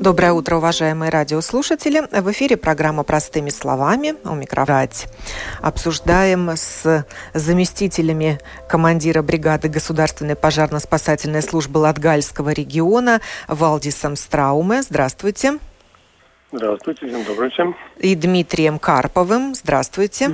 Доброе утро, уважаемые радиослушатели. В эфире программа «Простыми словами». У микрофона обсуждаем с заместителями командира бригады Государственной пожарно-спасательной службы Латгальского региона Валдисом Страуме. Здравствуйте. Здравствуйте, день добрый всем. И Дмитрием Карповым. Здравствуйте.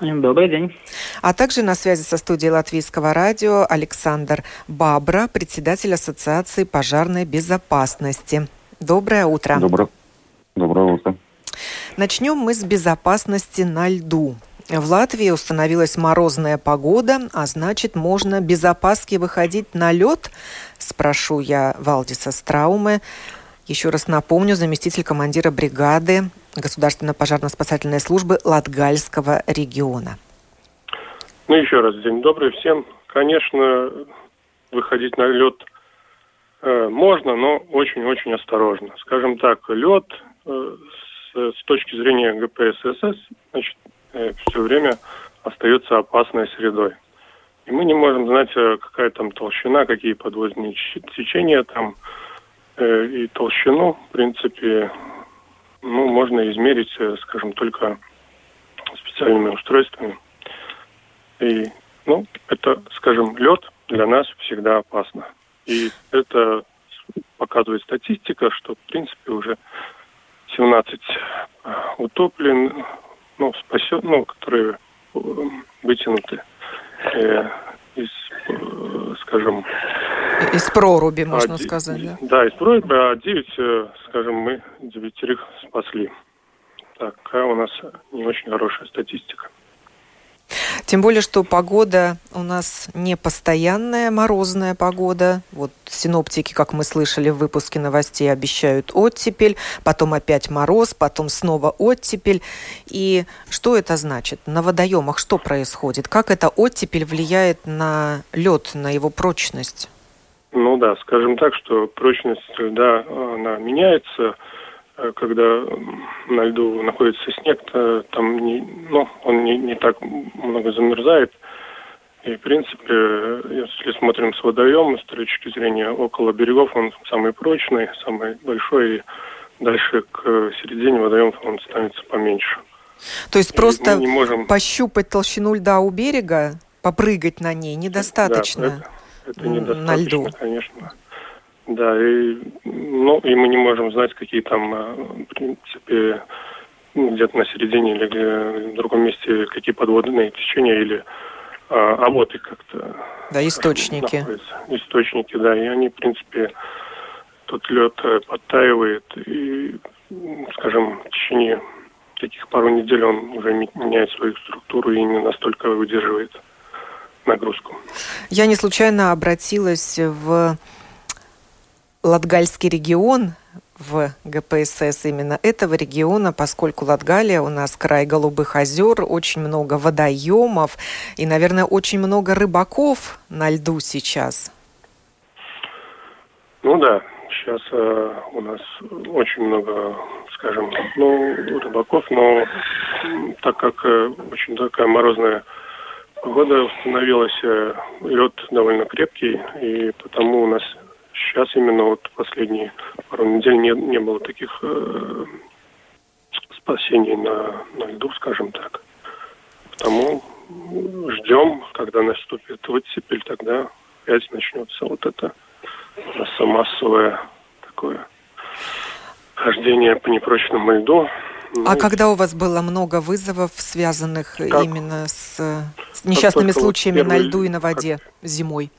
Добрый день. А также на связи со студией Латвийского радио Александр Бабра, председатель Ассоциации пожарной безопасности. Доброе утро. Доброе, доброе утро. Начнем мы с безопасности на льду. В Латвии установилась морозная погода, а значит, можно без опаски выходить на лед? Спрошу я Валдиса Страумы. Еще раз напомню, заместитель командира бригады Государственной пожарно-спасательной службы Латгальского региона. Ну, еще раз день добрый всем. Конечно, выходить на лед можно, но очень-очень осторожно. Скажем так, лед э, с, точки зрения ГПСС, э, все время остается опасной средой. И мы не можем знать, какая там толщина, какие подводные течения там. И толщину, в принципе, ну, можно измерить, скажем, только специальными устройствами. И, ну, это, скажем, лед для нас всегда опасно. И это показывает статистика, что, в принципе, уже 17 э, утоплен, ну, спасен, ну, которые э, вытянуты э, из, э, скажем... Из проруби, можно а, сказать, да? Да, из проруби, а 9, э, скажем, мы девятерых спасли. Такая у нас не очень хорошая статистика. Тем более, что погода у нас не постоянная, морозная погода. Вот синоптики, как мы слышали в выпуске новостей, обещают оттепель, потом опять мороз, потом снова оттепель. И что это значит? На водоемах что происходит? Как эта оттепель влияет на лед, на его прочность? Ну да, скажем так, что прочность льда, она меняется – Э, когда на льду находится снег, то там не, ну, он не, не так много замерзает. И, в принципе, если смотрим с водоема, с точки зрения около берегов, он самый прочный, самый большой, и дальше к середине водоема он становится поменьше. То есть и просто не можем... пощупать толщину льда у берега, попрыгать на ней недостаточно да, это, это недостаточно, на льду? конечно. Да, и, ну, и мы не можем знать, какие там, э, в принципе, ну, где-то на середине или в другом месте, какие подводные течения или а, оботы как-то. Да, источники. Находятся. Источники, да, и они, в принципе, тот лед э, подтаивает, и, скажем, в течение таких пару недель он уже меняет свою структуру и не настолько выдерживает нагрузку. Я не случайно обратилась в Латгальский регион в ГПСС именно этого региона, поскольку Латгалия у нас край голубых озер, очень много водоемов и, наверное, очень много рыбаков на льду сейчас. Ну да, сейчас э, у нас очень много, скажем, ну, рыбаков, но так как э, очень такая морозная погода установилась, э, лед довольно крепкий, и потому у нас Сейчас именно вот последние пару недель не, не было таких э, спасений на, на льду, скажем так. Потому ждем, когда наступит оттепель, тогда опять начнется вот это массовое такое хождение по непрочному льду. А ну, когда у вас было много вызовов, связанных как, именно с, с несчастными случаями вот первый, на льду и на воде как, зимой?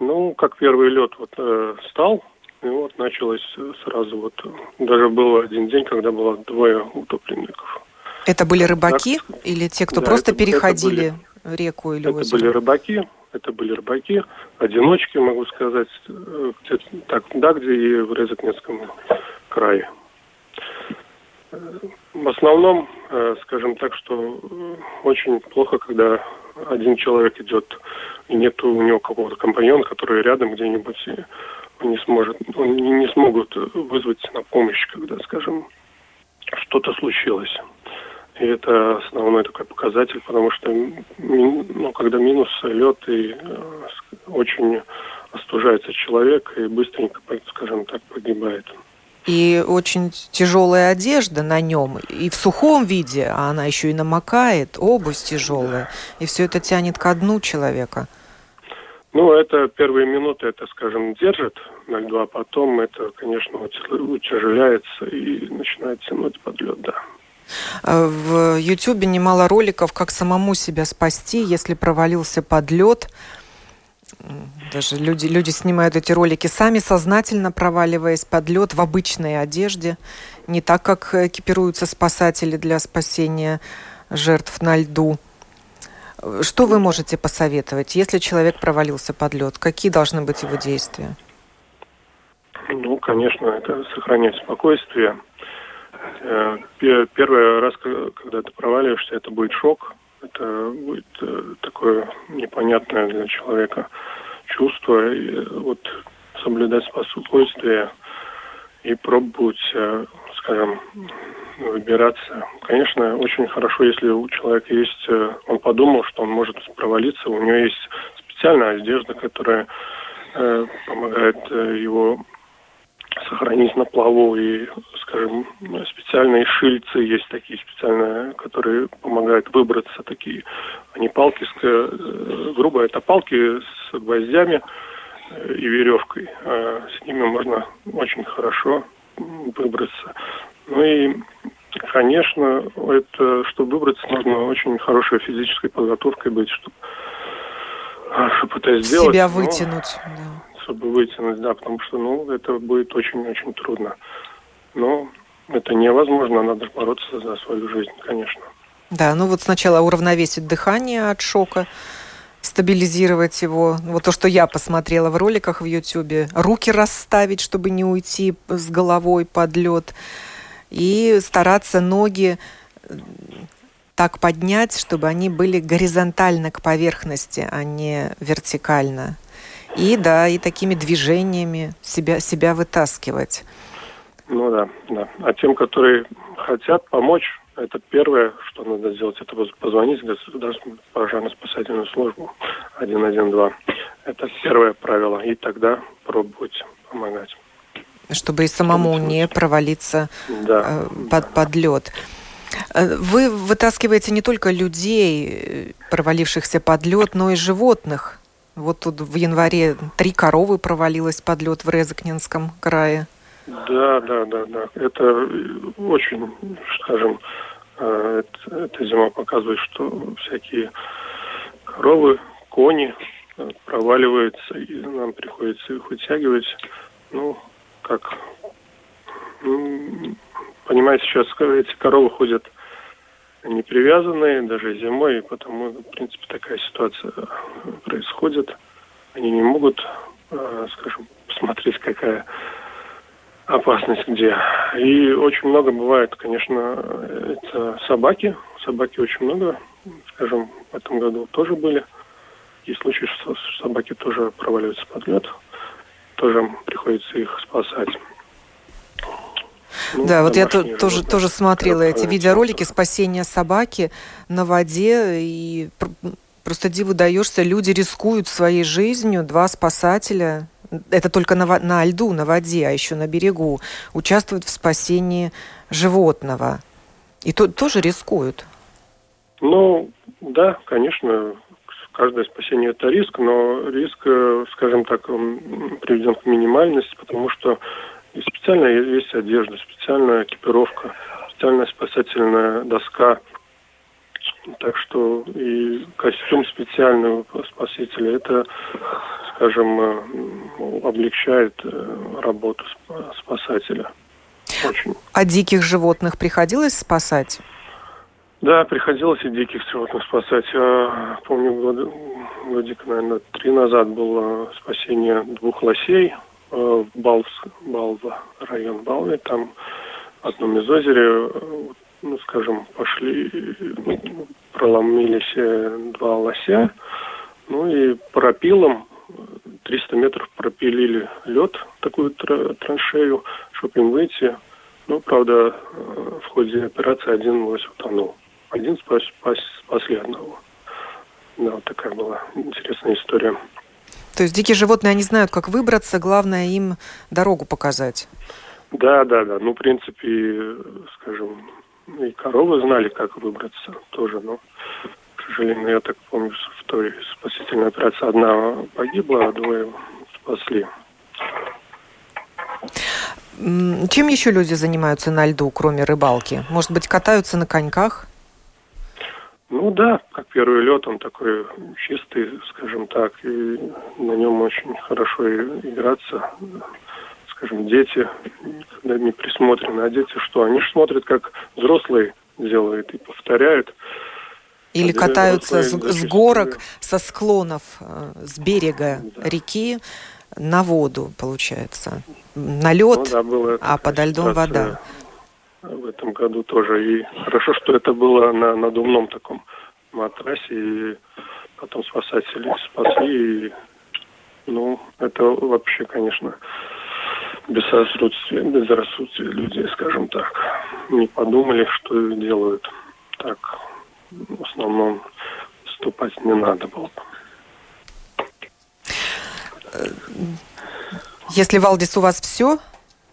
Ну, как первый лед вот э, стал, и вот началось сразу вот. Даже был один день, когда было двое утопленников. Это были рыбаки так, или те, кто да, просто это, переходили это были, реку или это озеро? Это были рыбаки, это были рыбаки, одиночки, могу сказать, э, где так, да, где и в Резакнецком крае. В основном, э, скажем так, что очень плохо, когда один человек идет, и нет у него какого-то компаньона, который рядом где-нибудь он не сможет, он не смогут вызвать на помощь, когда, скажем, что-то случилось. И это основной такой показатель, потому что ну, когда минус лед и э, очень остужается человек и быстренько, скажем так, погибает. И очень тяжелая одежда на нем, и в сухом виде, а она еще и намокает, обувь тяжелая, и все это тянет ко дну человека. Ну, это первые минуты, это, скажем, держит на льду, а потом это, конечно, утяжеляется и начинает тянуть под лед, да. Э, в Ютубе немало роликов, как самому себя спасти, если провалился под лед. Даже люди, люди снимают эти ролики сами, сознательно проваливаясь под лед в обычной одежде. Не так, как экипируются спасатели для спасения жертв на льду. Что вы можете посоветовать, если человек провалился под лед? Какие должны быть его действия? Ну, конечно, это сохранять спокойствие, Э, первый раз, когда ты проваливаешься, это будет шок. Это будет э, такое непонятное для человека чувство. И э, вот соблюдать спокойствие и пробовать, скажем, выбираться. Конечно, очень хорошо, если у человека есть, он подумал, что он может провалиться, у него есть специальная одежда, которая помогает его сохранить на плаву и, скажем, специальные шильцы есть такие специальные, которые помогают выбраться такие. Они палки, с, э, грубо это палки с гвоздями э, и веревкой. А с ними можно очень хорошо выбраться. Ну и, конечно, это, чтобы выбраться, нужно очень хорошей физической подготовкой быть, чтобы, а, чтобы это сделать. Себя вытянуть, Но... да чтобы вытянуть, да, потому что, ну, это будет очень-очень трудно. Но это невозможно, надо бороться за свою жизнь, конечно. Да, ну вот сначала уравновесить дыхание от шока, стабилизировать его. Вот то, что я посмотрела в роликах в Ютьюбе. Руки расставить, чтобы не уйти с головой под лед. И стараться ноги так поднять, чтобы они были горизонтально к поверхности, а не вертикально. И да, и такими движениями себя, себя вытаскивать. Ну да, да. А тем, которые хотят помочь, это первое, что надо сделать, это позвонить в государственную пожарно-спасательную службу 112. Это первое правило, и тогда пробовать помогать. Чтобы и самому не провалиться да, э, под, да. под лед. Э, вы вытаскиваете не только людей, э, провалившихся под лед, но и животных. Вот тут в январе три коровы провалилось под лед в Резакненском крае. Да, да, да, да. Это очень, скажем, э, эта зима показывает, что всякие коровы, кони э, проваливаются, и нам приходится их вытягивать. Ну, как, понимаете, сейчас эти коровы ходят не привязанные даже зимой, и потому, в принципе, такая ситуация происходит. Они не могут, э, скажем, посмотреть, какая опасность где. И очень много бывает, конечно, это собаки. Собаки очень много, скажем, в этом году тоже были. Есть случаи, что собаки тоже проваливаются под лед. Тоже приходится их спасать. Ну, да, вот я то, тоже, тоже смотрела эти видеоролики спасения собаки на воде, и просто диву даешься, люди рискуют своей жизнью, два спасателя, это только на, на льду, на воде, а еще на берегу, участвуют в спасении животного. И то, тоже рискуют. Ну, да, конечно, каждое спасение это риск, но риск, э, скажем так, приведен к минимальности, потому что и специальная есть одежда, специальная экипировка, специальная спасательная доска. Так что и костюм специальный у спасителя, это, скажем, э, облегчает э, работу спасателя. Очень. А диких животных приходилось спасать? Да, приходилось и диких животных спасать. Я помню, год, годик, наверное, три назад было спасение двух лосей – в Балс, Балва, район Балвы, там в одном из озере, ну, скажем, пошли, ну, проломились э, два лося, ну и пропилом 300 метров пропилили лед, такую траншею, чтобы им выйти. Ну, правда, в ходе операции один лось утонул. Один спас, спас, спасли одного. Да, вот такая была интересная история. То есть дикие животные, они знают, как выбраться, главное им дорогу показать. Да, да, да. Ну, в принципе, скажем, и коровы знали, как выбраться тоже, но, к сожалению, я так помню, в той спасительной операции одна погибла, а двое спасли. Чем еще люди занимаются на льду, кроме рыбалки? Может быть, катаются на коньках? Ну да, как первый лед, он такой чистый, скажем так, и на нем очень хорошо играться. Скажем, дети, когда не присмотрены, а дети что? Они же смотрят, как взрослые делают и повторяют. Или катаются с, с горок, со склонов, э, с берега да. реки на воду, получается. На лед, ну, да, а подо льдом вода в этом году тоже. И хорошо, что это было на надувном таком матрасе, и потом спасатели спасли. И, ну, это вообще, конечно, безрассудствие, безрассудствие людей, скажем так. Не подумали, что делают. Так, в основном, вступать не надо было. Если, Валдис, у вас все,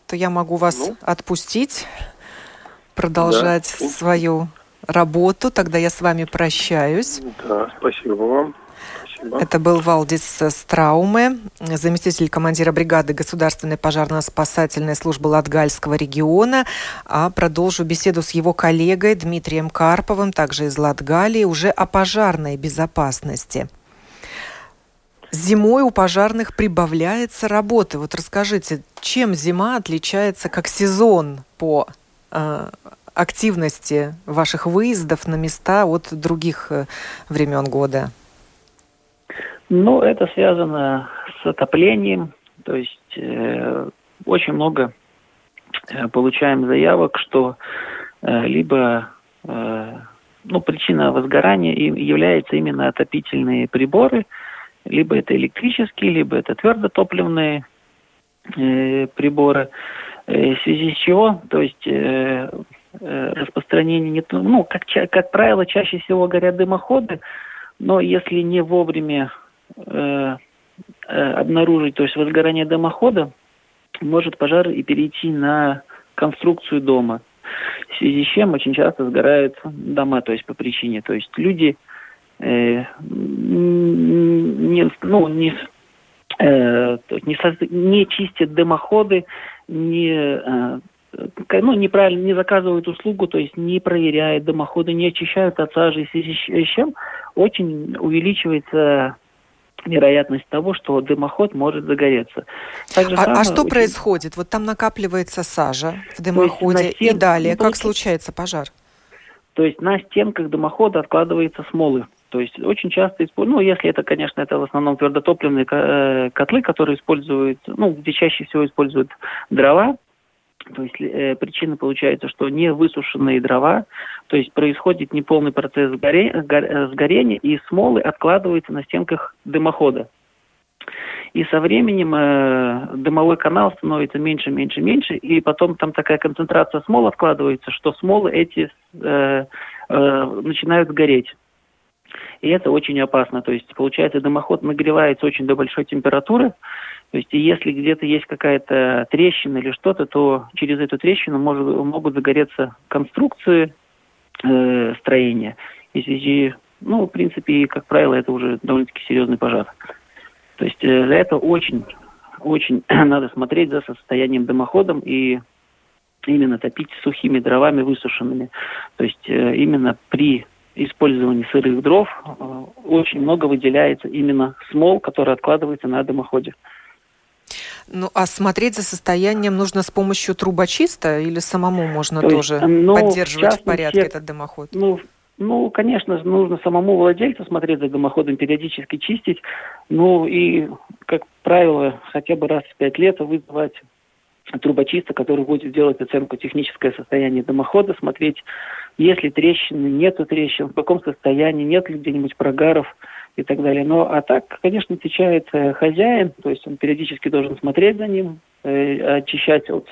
то я могу вас ну? отпустить продолжать да. свою работу. Тогда я с вами прощаюсь. Да, спасибо вам. Спасибо. Это был Валдис Страуме, заместитель командира бригады Государственной пожарно-спасательной службы Латгальского региона. А продолжу беседу с его коллегой Дмитрием Карповым, также из Латгалии, уже о пожарной безопасности. Зимой у пожарных прибавляется работы. Вот расскажите, чем зима отличается как сезон по активности ваших выездов на места от других э, времен года? Ну, это связано с отоплением. То есть э, очень много э, получаем заявок, что э, либо э, ну, причина возгорания является именно отопительные приборы, либо это электрические, либо это твердотопливные э, приборы. Э, в связи с чего, то есть э, э, распространение не ну как как правило чаще всего горят дымоходы, но если не вовремя э, э, обнаружить, то есть возгорание дымохода, может пожар и перейти на конструкцию дома. В связи с чем очень часто сгорают дома, то есть по причине, то есть люди э, не, ну, не, э, не, не чистят дымоходы, не, э, ну, неправильно не заказывают услугу, то есть не проверяют дымоходы, не очищают от сажи, в связи с чем очень увеличивается вероятность того, что дымоход может загореться. А, а что очень... происходит? Вот там накапливается сажа в дымоходе, стен... и далее ну, как случается пожар? То есть на стенках дымохода откладывается смолы. То есть очень часто используют, ну, если это, конечно, это в основном твердотопливные э, котлы, которые используют, ну, где чаще всего используют дрова, то есть э, причина получается, что не высушенные дрова, то есть происходит неполный процесс сгоре, э, сгорения, и смолы откладываются на стенках дымохода. И со временем э, дымовой канал становится меньше, меньше, меньше, и потом там такая концентрация смол откладывается, что смолы эти э, э, начинают гореть и это очень опасно. То есть, получается, дымоход нагревается очень до большой температуры, то есть, если где-то есть какая-то трещина или что-то, то через эту трещину может, могут загореться конструкции э, строения. И ну, в принципе, как правило, это уже довольно-таки серьезный пожар. То есть, э, за это очень, очень надо смотреть за состоянием дымоходом и именно топить сухими дровами высушенными. То есть, э, именно при использовании сырых дров э, очень много выделяется именно смол, который откладывается на дымоходе. Ну, а смотреть за состоянием нужно с помощью трубочиста или самому можно То тоже ну, поддерживать в, в порядке этот дымоход? Ну, ну, конечно, нужно самому владельцу смотреть за дымоходом, периодически чистить. Ну и, как правило, хотя бы раз в пять лет вызывать трубочиста, который будет делать оценку техническое состояние дымохода, смотреть, есть ли трещины, нету трещин, в каком состоянии, нет ли где-нибудь прогаров. и так далее. Но а так, конечно, отвечает э, хозяин, то есть он периодически должен смотреть за ним, э, очищать от,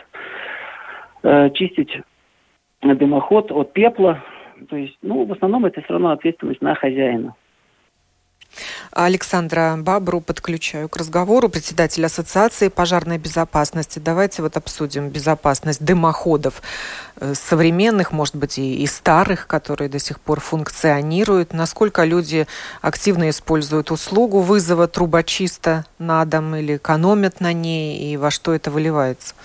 э, чистить дымоход от пепла. То есть, ну, в основном это все равно ответственность на хозяина. Александра Бабру подключаю к разговору, председатель Ассоциации пожарной безопасности. Давайте вот обсудим безопасность дымоходов э, современных, может быть, и, и старых, которые до сих пор функционируют. Насколько люди активно используют услугу вызова трубочиста на дом или экономят на ней, и во что это выливается?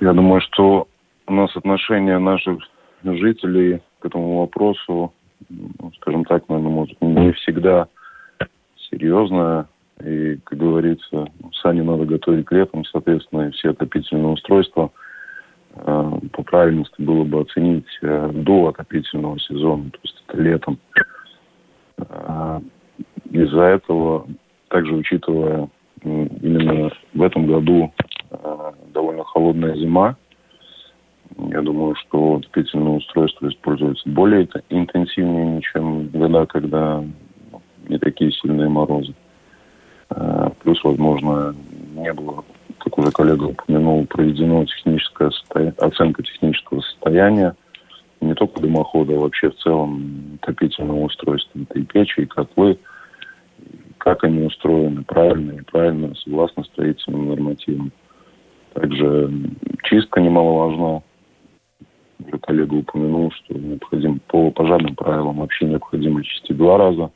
Я думаю, что у нас отношение наших жителей к этому вопросу скажем так, наверное, может, не всегда серьезная. И, как говорится, сани надо готовить к летом, соответственно, и все отопительные устройства э, по правильности было бы оценить э, до отопительного сезона, то есть это летом. Э, из-за этого, также учитывая именно в этом году довольно холодная зима, я думаю, что отопительное устройство используется более интенсивнее, чем года, когда ну, не такие сильные морозы. А, плюс, возможно, не было, как уже коллега упомянул, проведено техническая оценка технического состояния не только дымохода, а вообще в целом отопительного устройства. Это и печи, и котлы, как они устроены, правильно, неправильно, согласно строительным нормативам. Также чистка немаловажна уже коллега упомянул, что необходимо по пожарным правилам вообще необходимо чистить два раза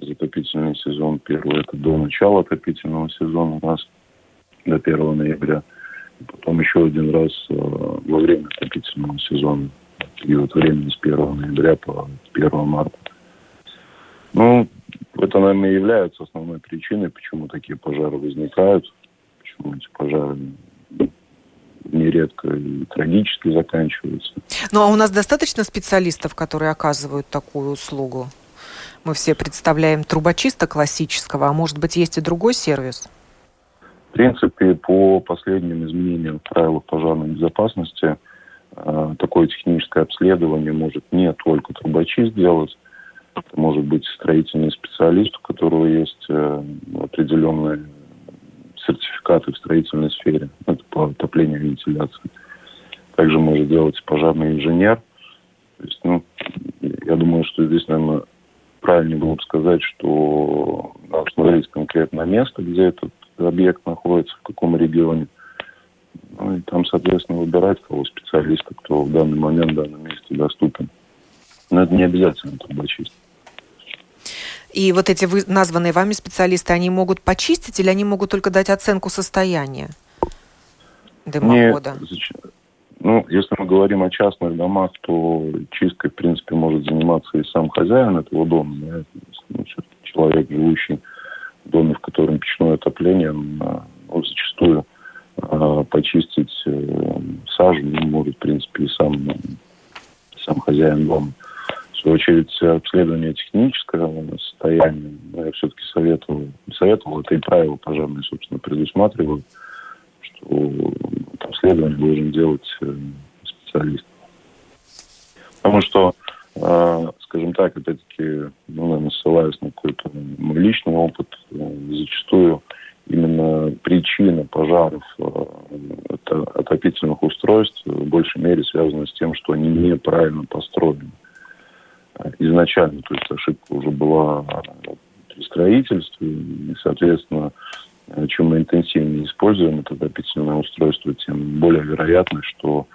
за отопительный сезон. Первый это до начала отопительного сезона, раз до 1 ноября. И потом еще один раз э, во время отопительного сезона, период времени с 1 ноября по 1 марта. Ну, это, наверное, является основной причиной, почему такие пожары возникают, почему эти пожары нередко и трагически заканчиваются. Ну а у нас достаточно специалистов, которые оказывают такую услугу? Мы все представляем трубочиста классического, а может быть есть и другой сервис? В принципе, по последним изменениям в правилах пожарной безопасности э, такое техническое обследование может не только трубочист делать, это может быть строительный специалист, у которого есть э, определенные сертификаты в строительной сфере. Это по отоплению и вентиляции. Также может делать пожарный инженер. То есть, ну, я думаю, что здесь, наверное, правильнее было бы сказать, что надо смотреть конкретно место, где этот объект находится, в каком регионе. Ну и там, соответственно, выбирать того специалиста, кто в данный момент в данном месте доступен. Но это не обязательно трубочист. И вот эти вы, названные вами специалисты, они могут почистить или они могут только дать оценку состояния дымохода? Не, ну, если мы говорим о частных домах, то чисткой, в принципе, может заниматься и сам хозяин этого дома. Да? Ну, человек, живущий в доме, в котором печное отопление, он, а, ну, зачастую а, почистить э, сажу ну, может, в принципе, и сам, сам хозяин дома. Свою очередь, обследование технического состояния, я все-таки советовал, советовал, это и правила пожарные, собственно, предусматривают, что обследование должен делать э, специалист. Потому что, э, скажем так, опять-таки, ну, наверное, ссылаюсь на какой-то мой личный опыт, э, зачастую именно причина пожаров отопительных устройств в большей мере связана с тем, что они неправильно построены изначально, то есть ошибка уже была при строительстве, и, соответственно, чем мы интенсивнее используем это отопительное устройство, тем более вероятно, что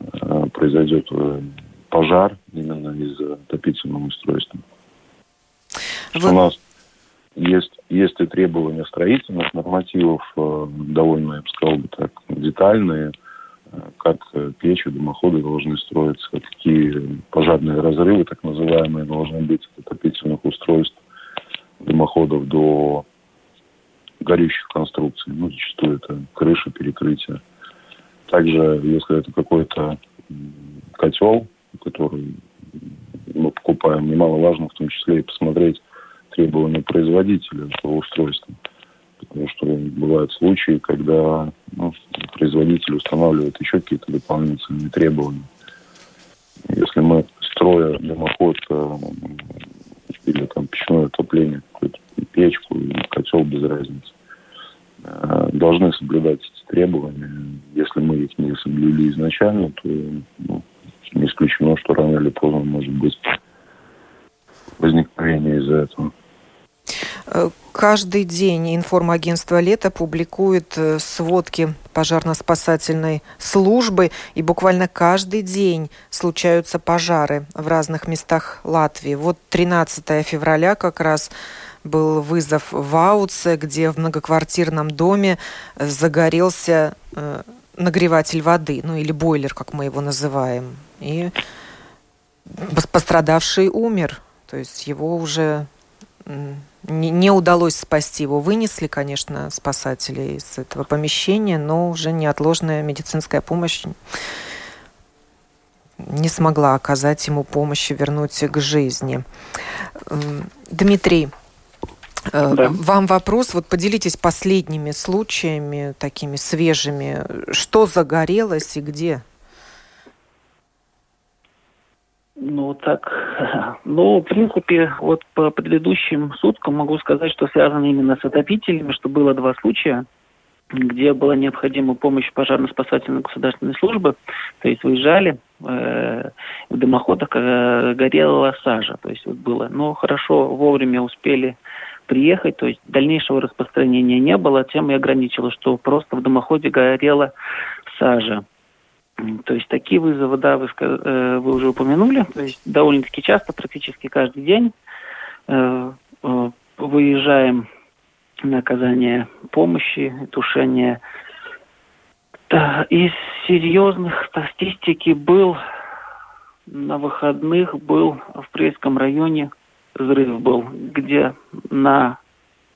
э, произойдет э, пожар именно из-за отопительного устройства. Вы... У нас есть, есть и требования строительных нормативов, э, довольно, я бы сказал бы так, детальные, как печи, дымоходы должны строиться, какие пожарные разрывы, так называемые, должны быть от отопительных устройств дымоходов до горящих конструкций. Ну, зачастую это крыша, перекрытие. Также, если это какой-то котел, который мы покупаем, немаловажно в том числе и посмотреть требования производителя этого устройства потому что бывают случаи, когда производитель устанавливает еще какие-то дополнительные требования. Если мы, строя дымоход, э, или там печное отопление, печку котел без разницы. Э, должны соблюдать эти требования. Если мы их не соблюли изначально, то ну, не исключено, что рано или поздно может быть возникновение из-за этого. Э, каждый день информагентство «Лето» публикует э, сводки пожарно-спасательной службы, и буквально каждый день случаются пожары в разных местах Латвии. Вот 13 февраля как раз был вызов в Ауце, где в многоквартирном доме загорелся э, нагреватель воды, ну или бойлер, как мы его называем. И пострадавший умер. То есть его уже не, не удалось спасти. Его вынесли, конечно, спасатели из этого помещения, но уже неотложная медицинская помощь не смогла оказать ему помощь и вернуть к жизни. Дмитрий, э, да. Вам вопрос, вот поделитесь последними случаями, такими свежими. Что загорелось и где? Ну, так, ну, в принципе, вот по предыдущим суткам могу сказать, что связано именно с отопителями, что было два случая, где была необходима помощь пожарно-спасательной государственной службы, то есть выезжали, э, в дымоходах э, горела сажа, то есть вот было, но хорошо, вовремя успели приехать, то есть дальнейшего распространения не было, тем и ограничило, что просто в дымоходе горела сажа. То есть такие вызовы, да, вы, э, вы уже упомянули, то есть довольно-таки часто, практически каждый день э, э, выезжаем на оказание помощи, тушение. Да, из серьезных статистики был на выходных был в Прейском районе взрыв был, где на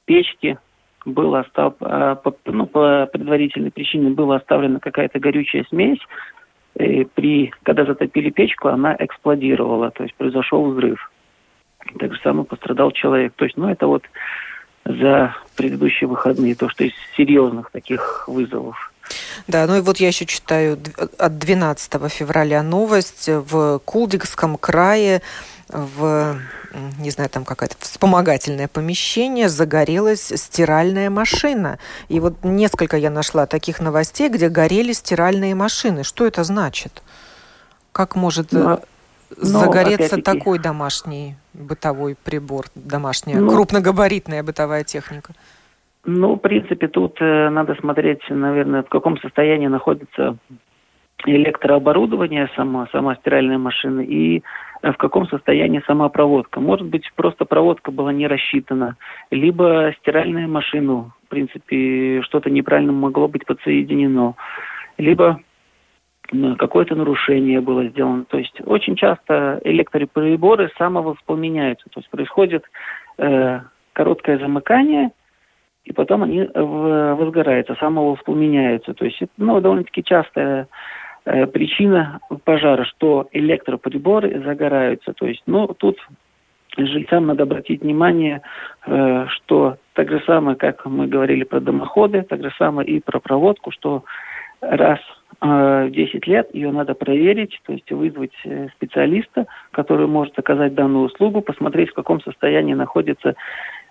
печке было остав... по, ну, по предварительной причине была оставлена какая-то горючая смесь, и при, когда затопили печку, она эксплодировала, то есть произошел взрыв. Так же самое пострадал человек. То есть, ну, это вот за предыдущие выходные, то, что из серьезных таких вызовов. Да, ну и вот я еще читаю от 12 февраля новость. В Кулдикском крае в, не знаю, там какое-то вспомогательное помещение загорелась стиральная машина. И вот несколько я нашла таких новостей, где горели стиральные машины. Что это значит? Как может э, но, загореться такой домашний бытовой прибор, домашняя, ну, крупногабаритная бытовая техника? Ну, в принципе, тут э, надо смотреть, наверное, в каком состоянии находится электрооборудование, сама, сама стиральная машина, и в каком состоянии сама проводка. Может быть, просто проводка была не рассчитана, либо стиральная машина, в принципе, что-то неправильно могло быть подсоединено, либо какое-то нарушение было сделано. То есть очень часто электроприборы самовоспламеняются. То есть происходит э, короткое замыкание, и потом они возгораются, самовоспламеняются. То есть это ну, довольно-таки частая причина пожара, что электроприборы загораются. То есть, ну, тут жильцам надо обратить внимание, э, что так же самое, как мы говорили про дымоходы, так же самое и про проводку, что раз э, в 10 лет ее надо проверить, то есть вызвать специалиста, который может оказать данную услугу, посмотреть, в каком состоянии находится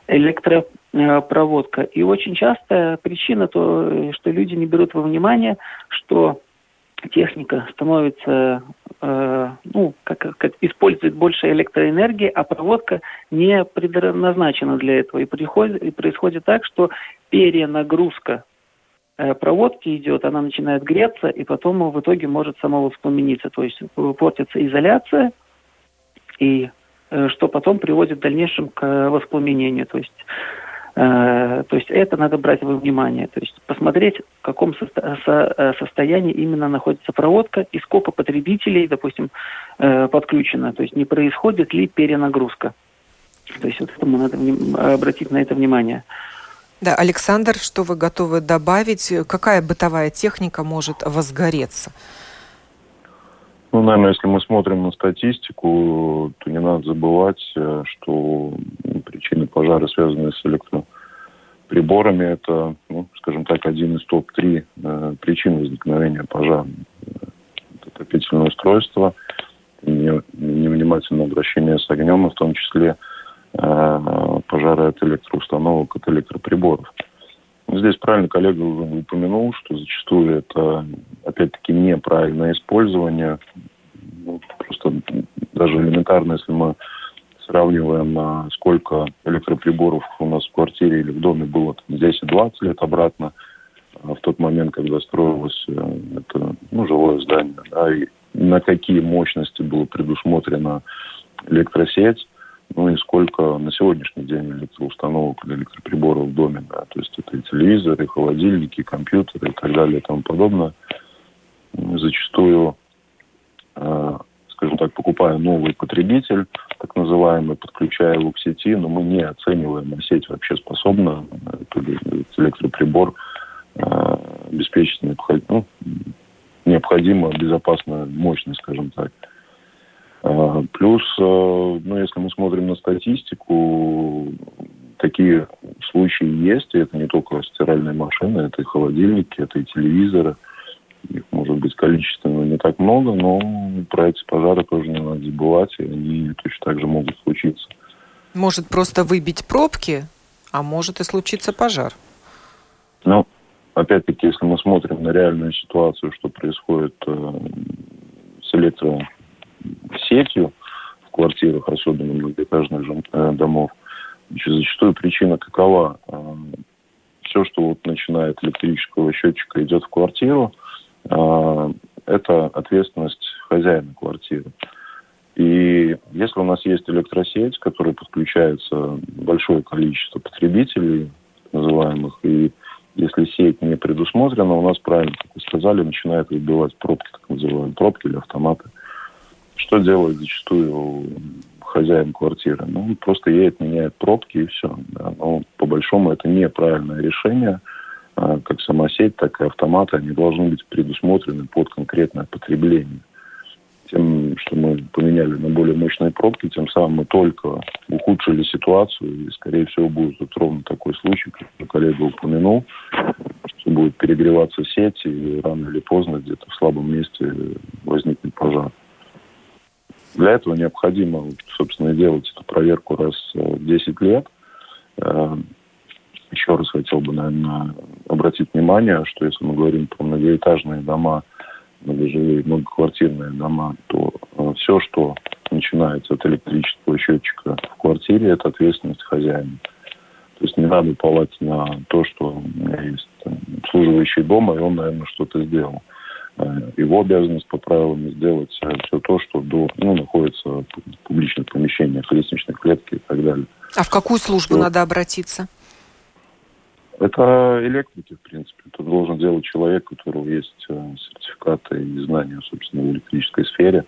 электропроводка. И очень часто причина то, что люди не берут во внимание, что техника становится, э, ну, как, как использует больше электроэнергии, а проводка не предназначена для этого. И, приходит, и происходит так, что перенагрузка э, проводки идет, она начинает греться, и потом в итоге может самовоспламениться. То есть портится изоляция, и э, что потом приводит в дальнейшем к воспламенению. То есть Э, то есть это надо брать во внимание. То есть посмотреть, в каком э, состоянии именно находится проводка и сколько потребителей, допустим, э, подключено. То есть не происходит ли перенагрузка. То есть вот этому надо обратить на это внимание. Да, Александр, что вы готовы добавить? Какая бытовая техника может возгореться? Ну, наверное, если мы смотрим на статистику, то не надо забывать, э, что причины пожара, связанные с электроприборами, это, ну, скажем так, один из топ-3 э, причин возникновения пожара. Это отопительное устройство, невнимательное обращение с огнем, и в том числе э, пожары от электроустановок, от электроприборов. Здесь правильно коллега уже упомянул, что зачастую это, опять-таки, неправильное использование. Ну, просто даже элементарно, если мы сравниваем, а, сколько электроприборов у нас в квартире или в доме было 10-20 лет обратно, а в тот момент, когда строилось э, это ну, жилое здание, да, и на какие мощности было предусмотрена электросеть, ну и сколько на сегодняшний день электроустановок или электроприборов в доме, да, то есть это и телевизоры, и холодильники, и компьютеры и так далее и тому подобное. Зачастую, э, скажем так, покупая новый потребитель, так называемый, подключая его к сети, но мы не оцениваем, а сеть вообще способна, электроприбор э, обеспечить ну, необходимую безопасную мощность, скажем так. А, плюс, э, ну, если мы смотрим на статистику, такие случаи есть, и это не только стиральные машины, это и холодильники, это и телевизоры. Их может быть количественно не так много, но про эти пожары тоже не надо забывать, и они точно так же могут случиться. Может просто выбить пробки, а может и случиться пожар. Ну, опять-таки, если мы смотрим на реальную ситуацию, что происходит э, с электро сетью в квартирах, особенно многоэтажных э, домов, значит, зачастую причина какова? Э, Все, что вот начинает электрического счетчика, идет в квартиру, это ответственность хозяина квартиры. И если у нас есть электросеть, к которой подключается большое количество потребителей, называемых, и если сеть не предусмотрена, у нас, правильно, как вы сказали, начинает выбивать пробки, так называемые пробки или автоматы. Что делает зачастую хозяин квартиры? Ну, просто едет, меняет пробки и все. Да. Но по большому это неправильное решение. А, как сама сеть, так и автоматы, они должны быть предусмотрены под конкретное потребление. Тем, что мы поменяли на более мощные пробки, тем самым мы только ухудшили ситуацию, и, скорее всего, будет вот ровно такой случай, как коллега упомянул, что будет перегреваться сеть, и рано или поздно где-то в слабом месте возникнет пожар. Для этого необходимо, собственно, делать эту проверку раз в 10 лет. Э, еще раз хотел бы, наверное, обратить внимание, что если мы говорим про многоэтажные дома, многожилые, многоквартирные дома, то э, все, что начинается от электрического счетчика в квартире, это ответственность хозяина. То есть не надо уповать на то, что у меня есть там, обслуживающий дома, и он, наверное, что-то сделал. Э, его обязанность по правилам сделать все то, что до, ну, находится в публичных помещениях, лестничных клетки и так далее. А в какую службу что? надо обратиться? Это электрики, в принципе. Это должен делать человек, у которого есть э, сертификаты и знания, собственно, в электрической сфере.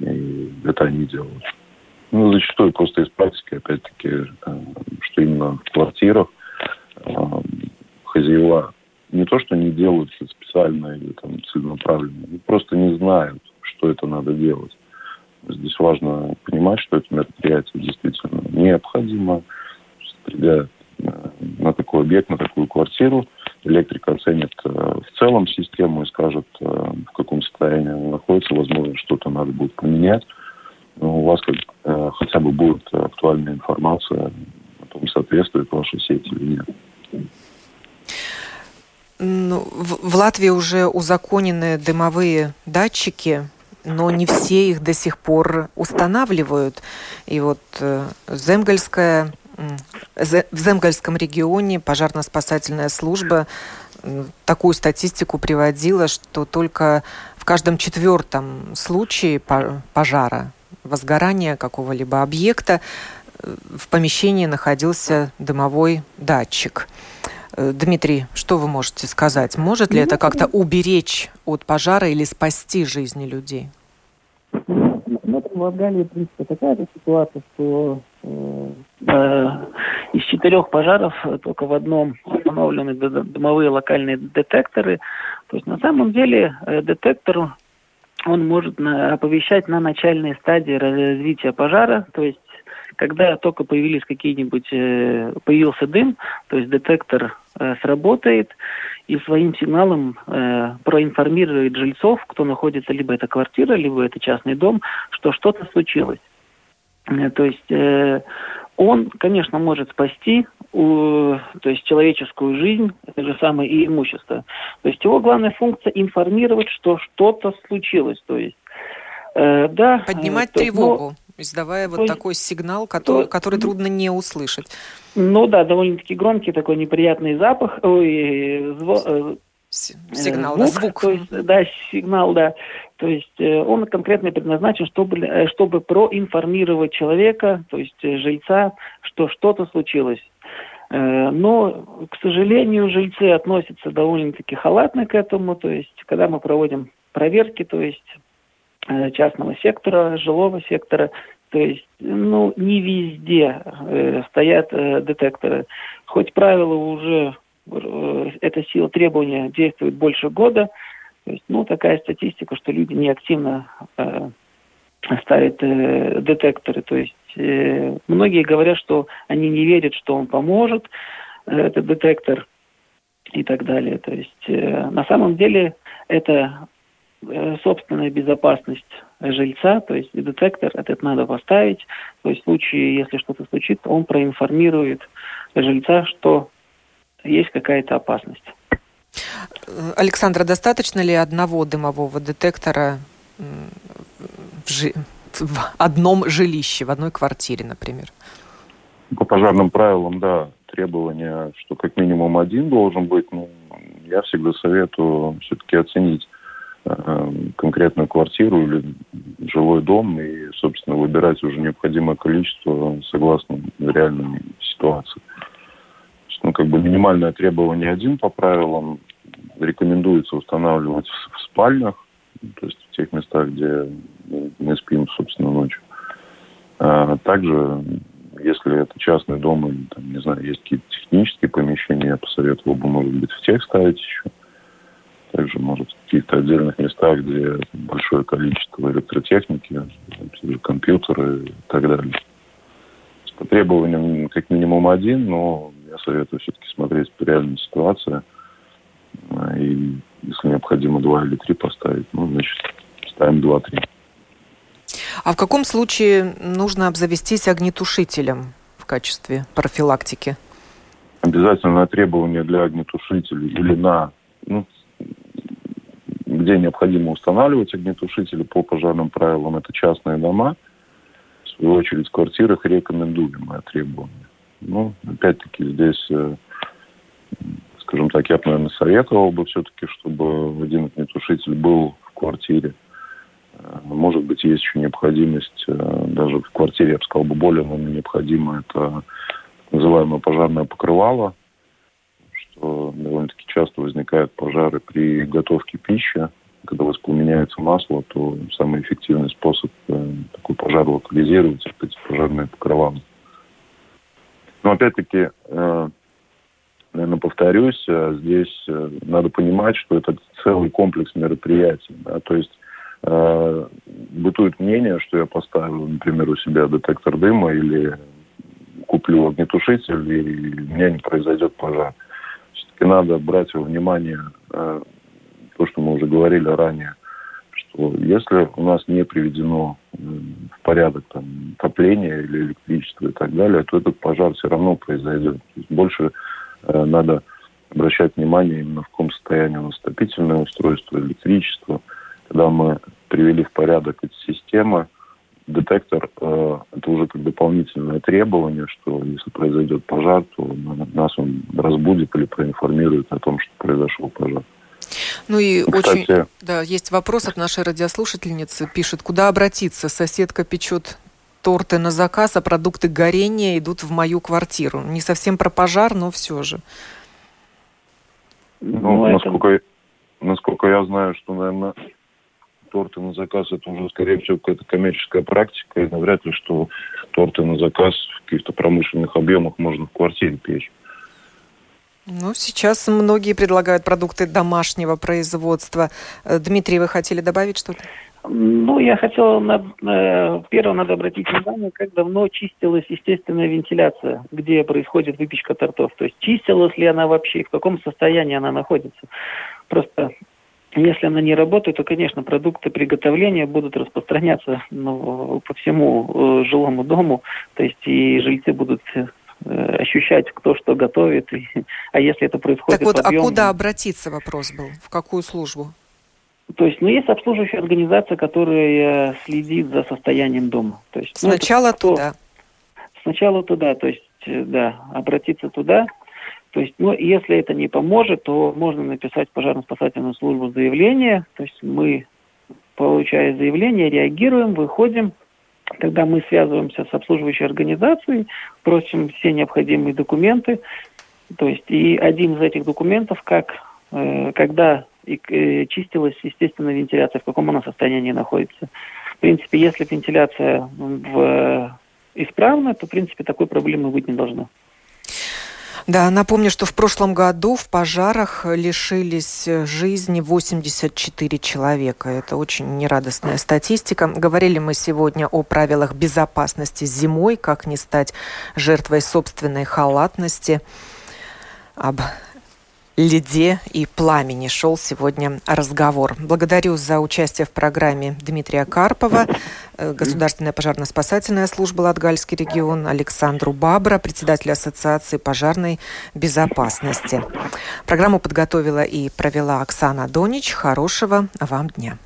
И это они делают. Ну, зачастую просто из практики, опять-таки, э, что именно в квартирах хозяева не то, что не делают специально или там целенаправленно, они просто не знают, что это надо делать. Здесь важно понимать, что это мероприятие действительно необходимо. Придя на такой объект, на такую квартиру, электрик оценит э, в целом систему и скажет, э, в каком состоянии она находится, возможно, что-то надо будет поменять. Но у вас как, э, хотя бы будет актуальная информация о том, соответствует вашей сети или нет. Ну, в, Латвии уже узаконены дымовые датчики, но не все их до сих пор устанавливают. И вот э, Земгальская, в Земгальском регионе пожарно-спасательная служба такую статистику приводила, что только в каждом четвертом случае пожара, возгорания какого-либо объекта э, в помещении находился дымовой датчик. Э, Дмитрий, что вы можете сказать? Может ли это ну, как-то уберечь от пожара или спасти жизни людей? Ну, в Латгалии, в принципе, такая ситуация, что э, э, из четырех пожаров только в одном установлены дымовые локальные детекторы. То есть на самом деле э, детектор он может оповещать на начальной стадии развития пожара, то есть когда только появились какие-нибудь, э, появился дым, то есть детектор э, сработает и своим сигналом э, проинформирует жильцов, кто находится, либо это квартира, либо это частный дом, что что-то случилось. То есть он, конечно, может спасти то есть человеческую жизнь, это же самое и имущество. То есть его главная функция информировать, что что-то случилось. То есть, э, да, Поднимать то, тревогу, но, издавая вот есть, такой сигнал, который, то, который трудно не услышать. Ну да, довольно-таки громкий такой неприятный запах, ой, зво, э, Сигнал, звук, да, звук. То есть, да, сигнал, да. То есть э, он конкретно предназначен, чтобы, э, чтобы проинформировать человека, то есть э, жильца, что что-то случилось. Но, к сожалению, жильцы относятся довольно-таки халатно к этому. То есть, когда мы проводим проверки, то есть частного сектора, жилого сектора, то есть, ну, не везде э, стоят э, детекторы. Хоть правила уже Э, эта сила требования действует больше года. То есть, ну, такая статистика, что люди неактивно э, ставят э, детекторы. То есть э, многие говорят, что они не верят, что он поможет, э, этот детектор и так далее. То есть э, на самом деле это э, собственная безопасность жильца, то есть детектор этот надо поставить. То есть в случае, если что-то случится, он проинформирует жильца, что есть какая-то опасность. Александра, достаточно ли одного дымового детектора в, жи... в одном жилище, в одной квартире, например? По пожарным правилам, да, требование, что как минимум один должен быть. Но я всегда советую все-таки оценить э, конкретную квартиру или жилой дом и, собственно, выбирать уже необходимое количество согласно реальной ситуации ну, как бы минимальное требование один по правилам. Рекомендуется устанавливать в, спальнях, то есть в тех местах, где мы спим, собственно, ночью. А также, если это частный дом или, там, не знаю, есть какие-то технические помещения, я посоветовал бы, может быть, в тех ставить еще. Также, может, в каких-то отдельных местах, где большое количество электротехники, компьютеры и так далее. По требованиям как минимум один, но я советую все-таки смотреть по реальной ситуации. А, и если необходимо два или три поставить, ну, значит, ставим два-три. А в каком случае нужно обзавестись огнетушителем в качестве профилактики? Обязательно требование для огнетушителей или на, ну, где необходимо устанавливать огнетушители по пожарным правилам, это частные дома. В свою очередь в квартирах рекомендуемое требование. Ну, опять-таки, здесь, э, скажем так, я бы, наверное, советовал бы все-таки, чтобы один огнетушитель был в квартире. Э, может быть, есть еще необходимость, э, даже в квартире, я бы сказал, более наверное, необходимо, это называемое пожарное покрывало, что довольно-таки часто возникают пожары при готовке пищи. Когда воспламеняется масло, то самый эффективный способ такой пожар локализировать – это эти пожарные покрывала. Но опять-таки, э, наверное, повторюсь, э, здесь э, надо понимать, что это целый комплекс мероприятий. Да? То есть бытует мнение, что я поставлю, например, у себя детектор дыма или куплю огнетушитель, и у меня не произойдет пожар. Все-таки надо брать во внимание то, что мы уже говорили ранее, если у нас не приведено в порядок там, отопления или электричества и так далее, то этот пожар все равно произойдет. То есть больше э, надо обращать внимание именно в каком состоянии у нас отопительное устройство, электричество. Когда мы привели в порядок эти системы, детектор э, это уже как дополнительное требование, что если произойдет пожар, то нас он разбудит или проинформирует о том, что произошел пожар. Ну и Кстати, очень, да, есть вопрос от нашей радиослушательницы. Пишет, куда обратиться? Соседка печет торты на заказ, а продукты горения идут в мою квартиру. Не совсем про пожар, но все же. Ну, ну насколько, это... насколько я знаю, что, наверное, торты на заказ это уже, скорее всего, какая-то коммерческая практика, и навряд ли, что торты на заказ в каких-то промышленных объемах можно в квартире печь. Ну, сейчас многие предлагают продукты домашнего производства. Э, Дмитрий, вы хотели добавить что-то? Ну, я хотел, на, э, первое, надо обратить внимание, как давно чистилась естественная вентиляция, где происходит выпечка тортов. То есть чистилась ли она вообще, в каком состоянии она находится. Просто если она не работает, то, конечно, продукты приготовления будут распространяться ну, по всему э, жилому дому, то есть и жильцы будут ощущать, кто что готовит. И, а если это происходит... Так вот, объем, а куда обратиться вопрос был? В какую службу? То есть, ну, есть обслуживающая организация, которая следит за состоянием дома. То есть, ну, Сначала кто... туда. Сначала туда, то есть, э, да, обратиться туда. То есть, ну, если это не поможет, то можно написать пожарно-спасательную службу заявление. То есть мы, получая заявление, реагируем, выходим. Тогда мы связываемся с обслуживающей организацией, просим все необходимые документы. То есть и один из этих документов, как э, когда и, э, чистилась, естественно, вентиляция, в каком она состоянии находится. В принципе, если вентиляция в, исправна, то, в принципе, такой проблемы быть не должно. Да, напомню, что в прошлом году в пожарах лишились жизни 84 человека. Это очень нерадостная статистика. Говорили мы сегодня о правилах безопасности зимой, как не стать жертвой собственной халатности, об льде и пламени шел сегодня разговор. Благодарю за участие в программе Дмитрия Карпова, э, Государственная пожарно-спасательная служба Латгальский регион, Александру Бабра, председателя Ассоциации пожарной безопасности. Программу подготовила и провела Оксана Донич. Хорошего вам дня.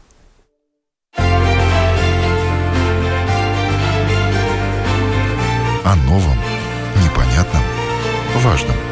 О новом, непонятном, важном –